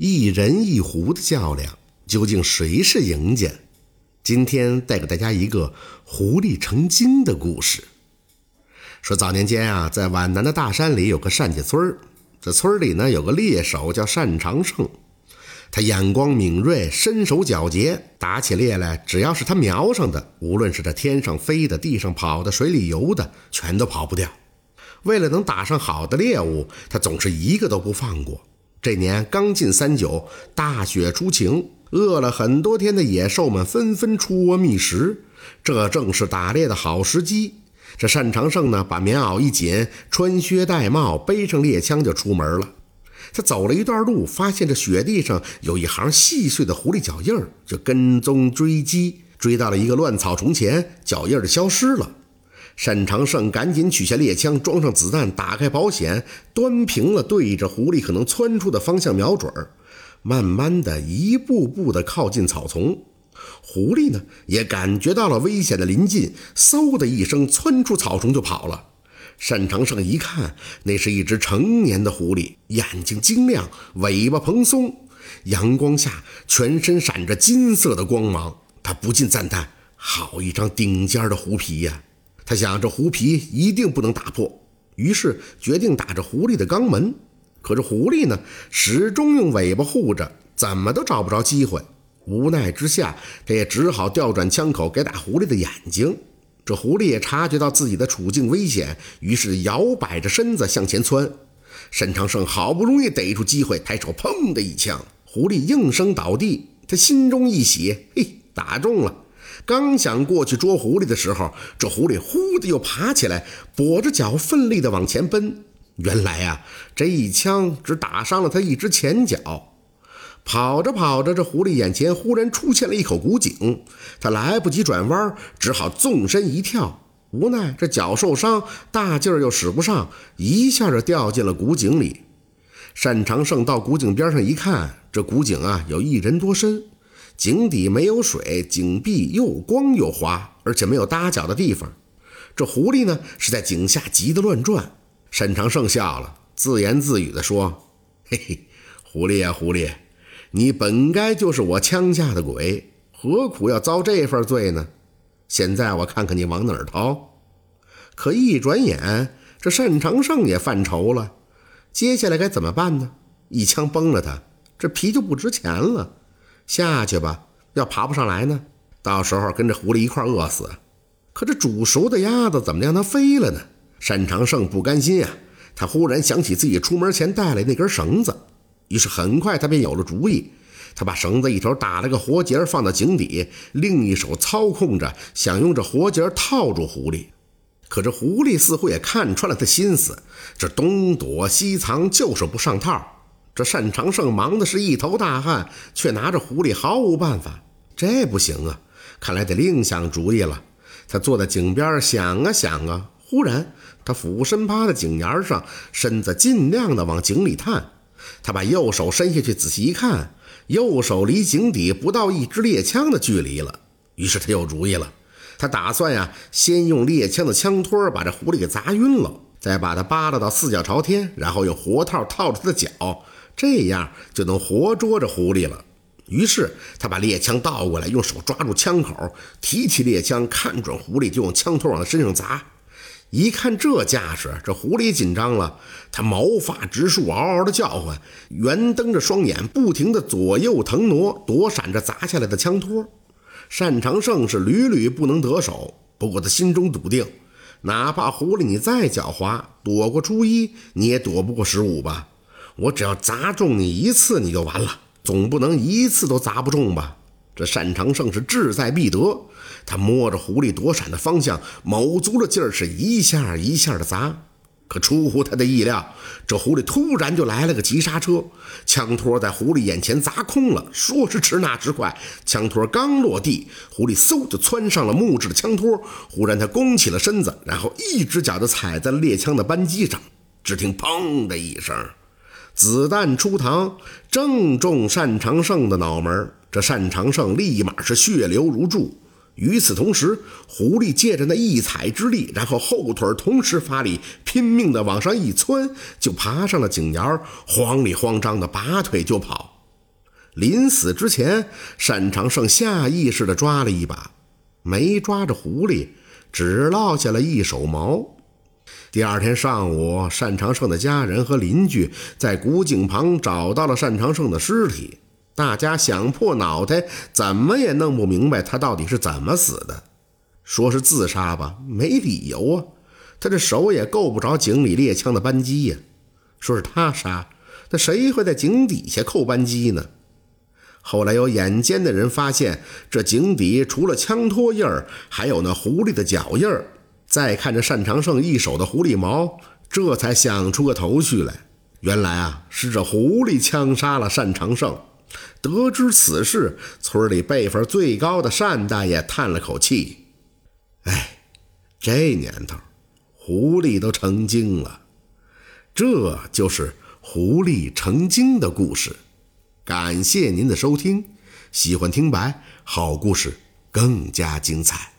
一人一狐的较量，究竟谁是赢家？今天带给大家一个狐狸成精的故事。说早年间啊，在皖南的大山里有个单家村这村里呢有个猎手叫单长胜，他眼光敏锐，身手矫捷，打起猎来，只要是他瞄上的，无论是这天上飞的、地上跑的、水里游的，全都跑不掉。为了能打上好的猎物，他总是一个都不放过。这年刚进三九，大雪初晴，饿了很多天的野兽们纷纷出窝觅食，这正是打猎的好时机。这单长胜呢，把棉袄一紧，穿靴戴帽，背上猎枪就出门了。他走了一段路，发现这雪地上有一行细碎的狐狸脚印，就跟踪追击，追到了一个乱草丛前，脚印就消失了。单长胜赶紧取下猎枪，装上子弹，打开保险，端平了，对着狐狸可能窜出的方向瞄准，慢慢的一步步的靠近草丛。狐狸呢，也感觉到了危险的临近，嗖的一声窜出草丛就跑了。单长胜一看，那是一只成年的狐狸，眼睛晶亮，尾巴蓬松，阳光下全身闪着金色的光芒。他不禁赞叹：“好一张顶尖的狐皮呀！”他想，这狐皮一定不能打破，于是决定打着狐狸的肛门。可是狐狸呢，始终用尾巴护着，怎么都找不着机会。无奈之下，他也只好调转枪口给打狐狸的眼睛。这狐狸也察觉到自己的处境危险，于是摇摆着身子向前窜。沈长胜好不容易逮住机会，抬手砰的一枪，狐狸应声倒地。他心中一喜，嘿，打中了。刚想过去捉狐狸的时候，这狐狸忽的又爬起来，跛着脚奋力的往前奔。原来啊，这一枪只打伤了他一只前脚。跑着跑着，这狐狸眼前忽然出现了一口古井，他来不及转弯，只好纵身一跳。无奈这脚受伤，大劲儿又使不上，一下就掉进了古井里。单长胜到古井边上一看，这古井啊有一人多深。井底没有水，井壁又光又滑，而且没有搭脚的地方。这狐狸呢，是在井下急得乱转。单长胜笑了，自言自语地说：“嘿嘿，狐狸呀，狐狸，你本该就是我枪下的鬼，何苦要遭这份罪呢？现在我看看你往哪儿逃。”可一转眼，这单长胜也犯愁了，接下来该怎么办呢？一枪崩了他，这皮就不值钱了。下去吧，要爬不上来呢，到时候跟着狐狸一块饿死。可这煮熟的鸭子怎么让它飞了呢？单长胜不甘心呀，他忽然想起自己出门前带来那根绳子，于是很快他便有了主意。他把绳子一头打了个活结放到井底，另一手操控着，想用这活结套住狐狸。可这狐狸似乎也看穿了他心思，这东躲西藏，就是不上套。这单长胜忙的是一头大汗，却拿着狐狸毫无办法。这不行啊，看来得另想主意了。他坐在井边想啊想啊，忽然他俯身趴在井沿上，身子尽量的往井里探。他把右手伸下去，仔细一看，右手离井底不到一支猎枪的距离了。于是他有主意了，他打算呀，先用猎枪的枪托把这狐狸给砸晕了，再把它扒拉到四脚朝天，然后用活套套着它的脚。这样就能活捉着狐狸了。于是他把猎枪倒过来，用手抓住枪口，提起猎枪，看准狐狸就用枪托往他身上砸。一看这架势，这狐狸紧张了，他毛发直竖，嗷嗷的叫唤，圆瞪着双眼，不停地左右腾挪，躲闪着砸下来的枪托。单长胜是屡屡不能得手，不过他心中笃定，哪怕狐狸你再狡猾，躲过初一，你也躲不过十五吧。我只要砸中你一次，你就完了，总不能一次都砸不中吧？这单长胜是志在必得，他摸着狐狸躲闪的方向，卯足了劲儿，是一下一下的砸。可出乎他的意料，这狐狸突然就来了个急刹车，枪托在狐狸眼前砸空了。说时迟，那时快，枪托刚落地，狐狸嗖就窜上了木质的枪托。忽然，他弓起了身子，然后一只脚就踩在了猎枪的扳机上，只听“砰”的一声。子弹出膛，正中单长胜的脑门这单长胜立马是血流如注。与此同时，狐狸借着那一踩之力，然后后腿同时发力，拼命的往上一窜，就爬上了井沿慌里慌张的拔腿就跑。临死之前，单长胜下意识的抓了一把，没抓着狐狸，只落下了一手毛。第二天上午，单长胜的家人和邻居在古井旁找到了单长胜的尸体。大家想破脑袋，怎么也弄不明白他到底是怎么死的。说是自杀吧，没理由啊，他这手也够不着井里猎枪的扳机呀。说是他杀，那谁会在井底下扣扳机呢？后来有眼尖的人发现，这井底除了枪托印儿，还有那狐狸的脚印儿。再看着单长胜一手的狐狸毛，这才想出个头绪来。原来啊，是这狐狸枪杀了单长胜。得知此事，村里辈分最高的单大爷叹了口气：“哎，这年头，狐狸都成精了。”这就是狐狸成精的故事。感谢您的收听，喜欢听白好故事更加精彩。